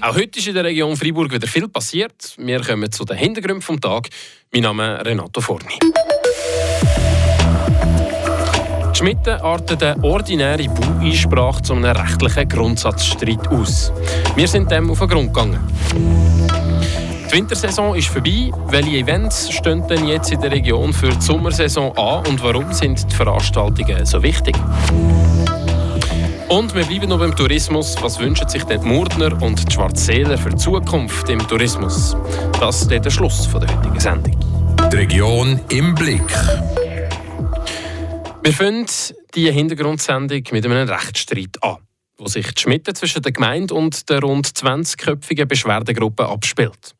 Auch heute ist in der Region Freiburg wieder viel passiert. Wir kommen zu den Hintergründen vom Tag. Mein Name ist Renato Forni. Die Schmitten arten eine ordinäre Baueinsprache zu einem rechtlichen Grundsatzstreit aus. Wir sind dem auf den Grund gegangen. Die Wintersaison ist vorbei. Welche Events stehen denn jetzt in der Region für die Sommersaison an und warum sind die Veranstaltungen so wichtig? Und wir bleiben noch beim Tourismus. Was wünschen sich die Murdner und die Schwarzseeler für die Zukunft im Tourismus? Das ist der Schluss der heutigen Sendung. Die Region im Blick. Wir fangen diese Hintergrundsendung mit einem Rechtsstreit an, wo sich die Schmitte zwischen der Gemeinde und der rund 20-köpfigen Beschwerdegruppe abspielt.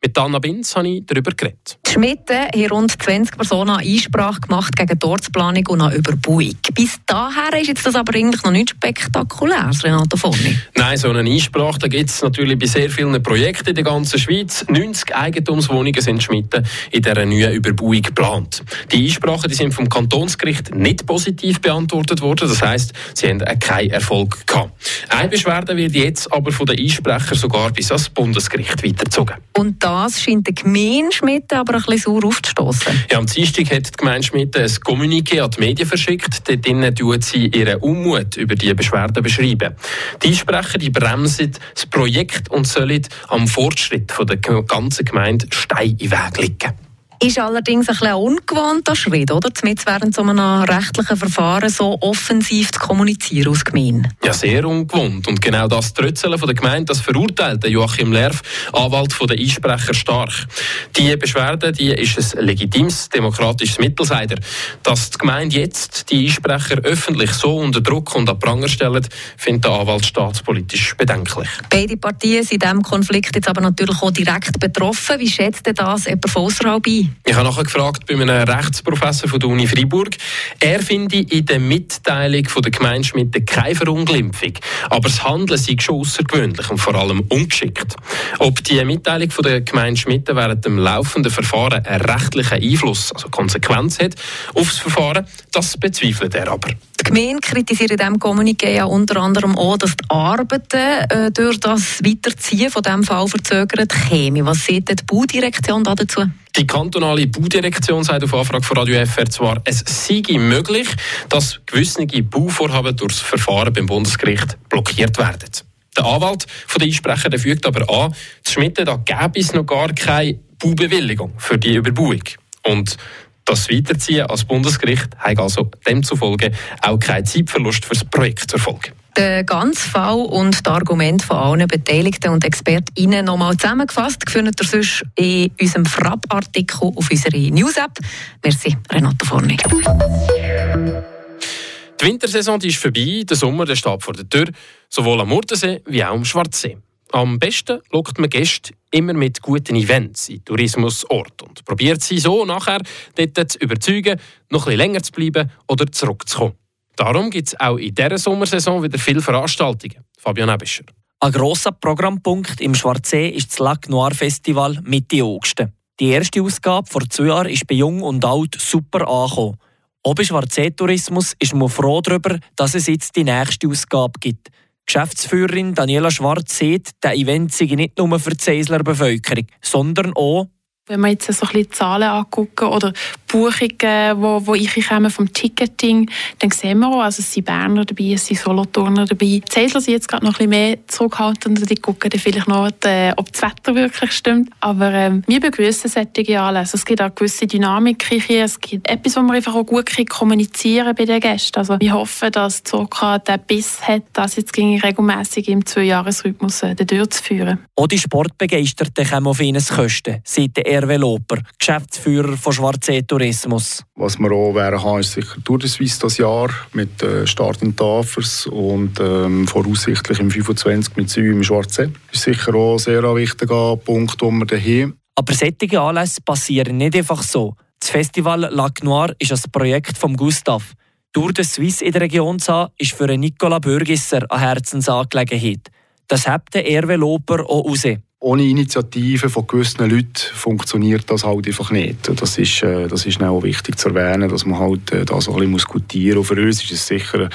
Mit Anna Binz habe ich darüber geredet. Die Schmitten haben rund 20 Personen Einsprache gemacht gegen die Ortsplanung und eine Überbauung. Bis daher ist jetzt das aber eigentlich noch nicht spektakulär, Renato Forni. Nein, so eine Einsprache gibt es natürlich bei sehr vielen Projekten in der ganzen Schweiz. 90 Eigentumswohnungen sind Schmitten in dieser neuen Überbauung geplant. Die Einsprachen die sind vom Kantonsgericht nicht positiv beantwortet worden. Das heisst, sie haben keinen Erfolg gehabt. Eine Beschwerde wird jetzt aber von den Einsprechern sogar bis ans Bundesgericht weitergezogen. Und das scheint der Gemeinde Schmitten aber ein bisschen sauer aufzustoßen. Ja, am Dienstag hat die Gemeinde Schmitten ein Kommuniqué an die Medien verschickt. Dort tut sie ihren Unmut über die Beschwerden beschreiben. Die Einsprecher die bremsen das Projekt und sollen am Fortschritt der ganzen Gemeinde Stein in den Weg legen. Ist allerdings ein bisschen ungewohnter Schritt, oder? Mit während so einem rechtlichen Verfahren so offensiv zu kommunizieren aus Gemeinde. Ja, sehr ungewohnt. Und genau das Trötzeln von der Gemeinde, das verurteilt Joachim Lerf, Anwalt von der Einsprecher, stark. Die Beschwerde, die ist ein legitimes demokratisches Mittel, sagt er. Dass die Gemeinde jetzt die Einsprecher öffentlich so unter Druck und an Pranger stellt, findet der Anwalt staatspolitisch bedenklich. Beide Partien sind in diesem Konflikt jetzt aber natürlich auch direkt betroffen. Wie schätzt denn das jemand von außerhalb ein? Ich habe nachher gefragt bei einem Rechtsprofessor von der Uni Freiburg. Er finde in der Mitteilung von der Gemeinde Schmidt keine Verunglimpfung. Aber das Handeln sei schon außergewöhnlich und vor allem ungeschickt. Ob die Mitteilung von der Gemeinde Schmidt während dem laufenden Verfahren einen rechtlichen Einfluss, also Konsequenz hat auf das Verfahren, das bezweifelt er aber. Die Gemeinde kritisiert in diesem Kommuniqué ja unter anderem auch, dass die Arbeiten äh, durch das Weiterziehen von diesem Fall verzögert kämen. Was sieht die Baudirektion dazu? Die kantonale Baudirektion sagt auf Anfrage von Radio FR zwar, es sei möglich, dass gewisse Bauvorhaben durch das Verfahren beim Bundesgericht blockiert werden. Der Anwalt von der Einsprecher fügt aber an, zu Schmitten, da gäbe es noch gar keine Baubewilligung für die Überbauung. Und das Weiterziehen als Bundesgericht hat also demzufolge auch keinen Zeitverlust für das Projekt zur Folge. Der ganze Fall und das Argument von allen Beteiligten und ExpertInnen nochmal zusammengefasst findet ihr sonst in unserem Frapp-Artikel auf unserer News-App. Merci, Renato Forni. Die Wintersaison die ist vorbei, der Sommer der steht vor der Tür, sowohl am Murtensee wie auch am Schwarzsee. Am besten lockt man Gäste immer mit guten Events in Tourismusorte und probiert sie so nachher dort zu überzeugen, noch bisschen länger zu bleiben oder zurückzukommen. Darum gibt es auch in dieser Sommersaison wieder viele Veranstaltungen. Fabian Ebischer. Ein grosser Programmpunkt im Schwarzsee ist das Lac Noir Festival Mitte August. Die erste Ausgabe vor zwei Jahren ist bei Jung und Alt super angekommen. Auch bei Schwarzsee-Tourismus ist man froh darüber, dass es jetzt die nächste Ausgabe gibt. Geschäftsführerin Daniela Schwarz sieht, der Event sei nicht nur für die Seisler Bevölkerung, sondern auch wenn wir jetzt so ein bisschen Zahlen angucken oder Buchungen, wo, wo ich komme vom Ticketing, dann sehen wir auch, also es sind Berner dabei, es sind Solothurner dabei. Die Zähler sind jetzt gerade noch ein bisschen mehr zurückhaltend, die gucken dann vielleicht noch, ob das Wetter wirklich stimmt. Aber ähm, wir begrüßen solche Anlässe. Es gibt auch gewisse Dynamik hier. Es gibt etwas, wo wir einfach auch gut kommunizieren bei den Gästen. Also wir hoffen, dass Zoka den Biss hat, das jetzt regelmäßig im Zwei-Jahres-Rhythmus äh, durchzuführen. Auch die Sportbegeisterten kommen auf ihnen Kosten, seit der Hervé Loper, Geschäftsführer von Schwarzsee Tourismus. Was wir auch werden haben, ist sicher Tour de Suisse das Jahr mit äh, Start in Tafers und ähm, voraussichtlich im 25 mit Süd im Schwarzsee. Das ist sicher auch ein sehr wichtiger Punkt, den wir haben. Aber solche Anlässe passieren nicht einfach so. Das Festival Lac Noir ist ein Projekt von Gustav. Tour de Suisse in der Region zu haben, ist für Nicola Bürgisser eine Herzensangelegenheit. Das hebt der Hervé Loper auch raus ohne Initiative von gewissen Leuten funktioniert das halt einfach nicht. Das ist, äh, das ist auch wichtig zu erwähnen, dass man halt äh, das ein bisschen gutieren muss. Und für uns ist es sicher,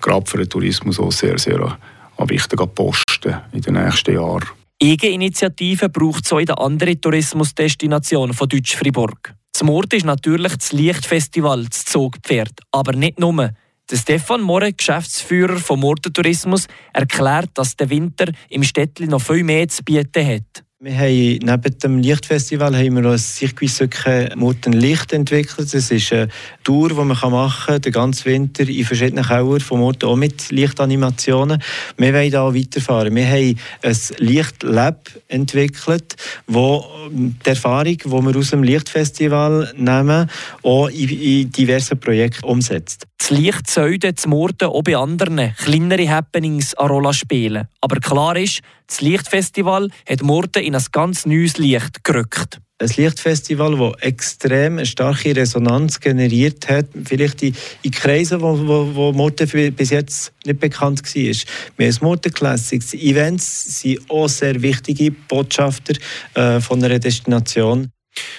gerade für den Tourismus, auch sehr, sehr ein wichtiger Posten. in den nächsten Jahren. Eigeninitiative braucht es auch in der anderen Tourismusdestination von Deutsch-Fribourg. Das Mord ist natürlich das Lichtfestival, das Zugpferd, aber nicht nur. Der Stefan More, Geschäftsführer vom Mordentourismus, erklärt, dass der Winter im Städtli noch viel mehr zu bieten hat. Wir haben neben dem Lichtfestival haben wir ein Circuitsöcke Murten Licht entwickelt. Das ist eine Tour, die man machen kann, den ganzen Winter in verschiedenen Keller von Murten, auch mit Lichtanimationen. Wir wollen da weiterfahren. Wir haben ein Lichtlab entwickelt, wo die Erfahrung, die wir aus dem Lichtfestival nehmen, auch in, diversen Projekten umsetzt. Das Licht sollte das Murten auch bei anderen, kleineren Happenings eine Rolle spielen. Aber klar ist, das Lichtfestival hat Murten in ein ganz neues Licht gerückt. Ein Lichtfestival, das extrem eine starke Resonanz generiert hat, vielleicht in, in Kreisen, wo, wo, wo Murten bis jetzt nicht bekannt war. Wir haben Murten Classics. Events sind auch sehr wichtige Botschafter äh, von einer Destination.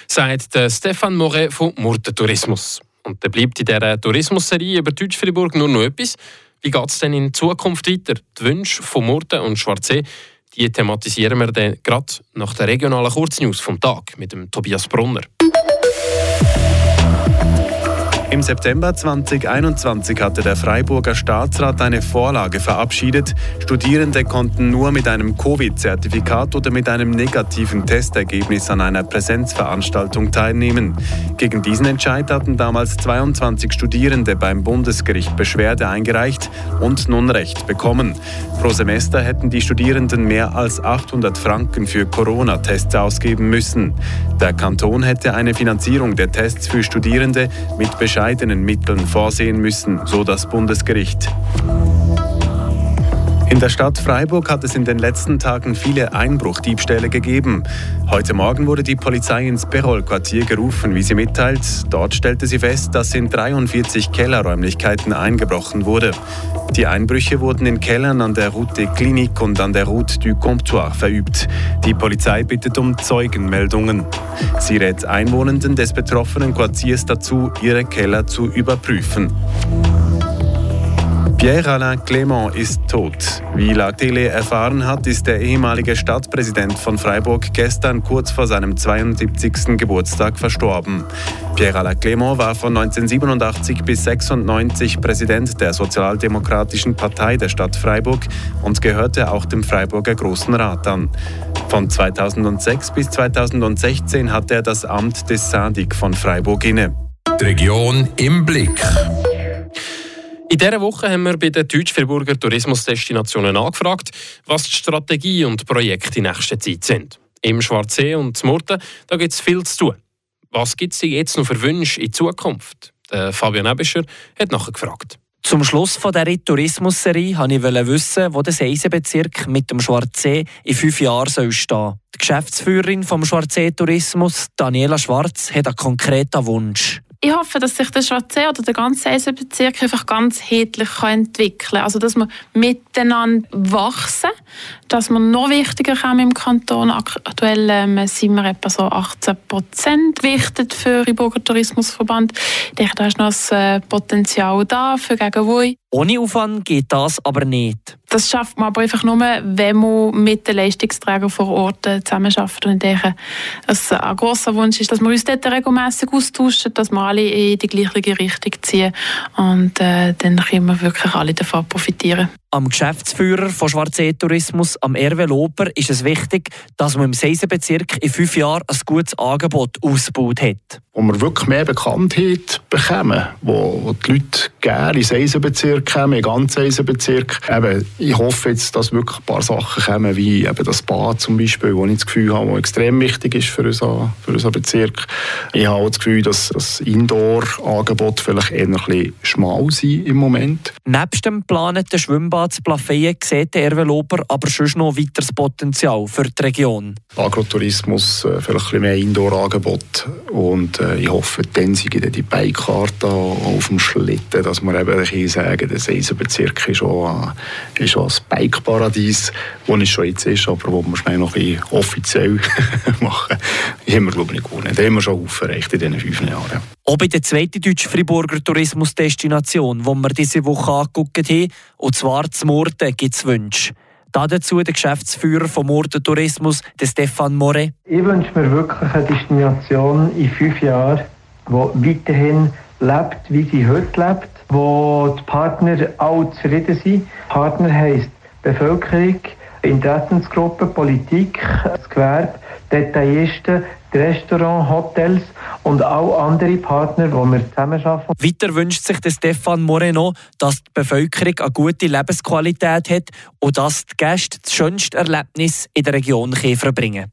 Sagt der Stefan Moret von Murten Tourismus. Und dann bleibt in dieser Tourismusserie über Deutsch-Fribourg nur noch etwas. Wie geht es denn in Zukunft weiter? Die Wünsche von Murten und Schwarzsee die thematisieren wir dann gerade nach der regionalen Kurznews vom Tag mit dem Tobias Brunner. Im September 2021 hatte der Freiburger Staatsrat eine Vorlage verabschiedet. Studierende konnten nur mit einem Covid-Zertifikat oder mit einem negativen Testergebnis an einer Präsenzveranstaltung teilnehmen. Gegen diesen Entscheid hatten damals 22 Studierende beim Bundesgericht Beschwerde eingereicht und nun Recht bekommen. Pro Semester hätten die Studierenden mehr als 800 Franken für Corona-Tests ausgeben müssen. Der Kanton hätte eine Finanzierung der Tests für Studierende mit bescheidenen Mitteln vorsehen müssen, so das Bundesgericht. In der Stadt Freiburg hat es in den letzten Tagen viele Einbruchdiebstähle gegeben. Heute Morgen wurde die Polizei ins Perol-Quartier gerufen, wie sie mitteilt. Dort stellte sie fest, dass in 43 Kellerräumlichkeiten eingebrochen wurde. Die Einbrüche wurden in Kellern an der Route Clinique und an der Route du Comptoir verübt. Die Polizei bittet um Zeugenmeldungen. Sie rät Einwohnenden des betroffenen Quartiers dazu, ihre Keller zu überprüfen. Pierre-Alain Clément ist tot. Wie La Télé erfahren hat, ist der ehemalige Stadtpräsident von Freiburg gestern kurz vor seinem 72. Geburtstag verstorben. Pierre-Alain Clément war von 1987 bis 1996 Präsident der Sozialdemokratischen Partei der Stadt Freiburg und gehörte auch dem Freiburger Großen Rat an. Von 2006 bis 2016 hatte er das Amt des Sadik von Freiburg inne. Die Region im Blick. In dieser Woche haben wir bei den Deutsch-Friburger Tourismusdestinationen angefragt, was die Strategie und Projekte in nächster Zeit sind. Im Schwarzsee und Murten gibt es viel zu tun. Was gibt es jetzt noch für Wünsche in Zukunft? Der Fabian Ebischer hat nachher gefragt. Zum Schluss von dieser Tourismusserie wollte ich wissen, wo der Seisenbezirk mit dem Schwarzsee in fünf Jahren stehen soll. Die Geschäftsführerin vom Schwarzsee Tourismus, Daniela Schwarz, hat einen konkreten Wunsch ich hoffe, dass sich der Schwarzsee oder der ganze Eisenbezirk einfach ganz hedlich entwickeln kann. Also, dass wir miteinander wachsen, dass wir noch wichtiger kommen im Kanton. Aktuell ähm, sind wir etwa so 18 Prozent gewichtet für den Burger Tourismusverband. Ich denke, da ist noch das äh, Potenzial da für Gegenwoi. Ohne Aufwand geht das aber nicht. Das schafft man aber einfach nur, wenn man mit den Leistungsträgern vor Ort äh, zusammenarbeitet. Und ich denke, dass ein großer Wunsch ist, dass wir uns dort regelmäßig austauschen, dass wir alle in die gleiche Richtung ziehen. Und äh, dann können wir wirklich alle davon profitieren. Am Geschäftsführer von Schwarzsee Tourismus, am Erwe Loper, ist es wichtig, dass man im Seisenbezirk in fünf Jahren ein gutes Angebot ausgebaut hat. Wo wir wirklich mehr Bekanntheit bekommen, wo, die Leute gerne in den Seisenbezirk kommen, in ganzen Seisenbezirk. Eben, ich hoffe jetzt, dass wirklich ein paar Sachen kommen, wie eben das Bad zum Beispiel, wo ich das Gefühl habe, das extrem wichtig ist für unseren, für unseren Bezirk. Ich habe auch das Gefühl, dass das Indoor-Angebot vielleicht eher ein bisschen schmal sein im Moment. Nebst dem geplanten Schwimmbad zu Plafeyen sieht der Erwe Loper aber schon noch weiteres Potenzial für die Region. Agrotourismus, äh, vielleicht ein bisschen mehr Indoor-Angebot und äh, ich hoffe, dann sind die Beikarte auf dem Schlitten, dass wir eben sagen, der Seisenbezirk ist auch, äh, ist ein Bikeparadies, wo es schon jetzt ist, aber wo wir schnell noch ein offiziell machen. Haben wir, glaube ich, gewonnen. Das haben wir schon aufgereicht in diesen fünf Jahren. Auch bei der zweiten deutschen Friburger Tourismusdestination, die wir diese Woche angeguckt haben, und zwar zum Murten, gibt es Wünsche. Dazu der Geschäftsführer vom Murten Tourismus, Stefan More. Ich wünsche mir wirklich eine Destination in fünf Jahren, die weiterhin lebt, wie sie heute lebt, wo die Partner alle zufrieden sind. Partner heisst Bevölkerung, Interessensgruppe, Politik, das Gewerbe, Detaillisten, die Restaurants, Hotels und auch andere Partner, die wir zusammenarbeiten. Weiter wünscht sich der Stefan Moreno, dass die Bevölkerung eine gute Lebensqualität hat und dass die Gäste das schönste Erlebnis in der Region verbringen können.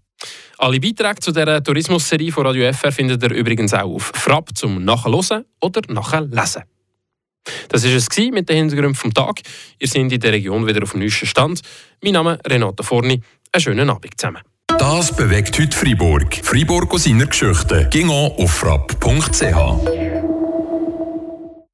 Alle Beiträge zu dieser Tourismusserie von Radio FR findet ihr übrigens auch auf Frapp zum Nachhören oder Nachlesen. Das war es mit den Hintergründen vom Tag. Ihr seid in der Region wieder auf dem neuesten Stand. Mein Name ist Renato Forni. Einen schönen Abend zusammen. Das bewegt heute Freiburg. Freiburg aus seiner Geschichte. Ging auf frapp.ch.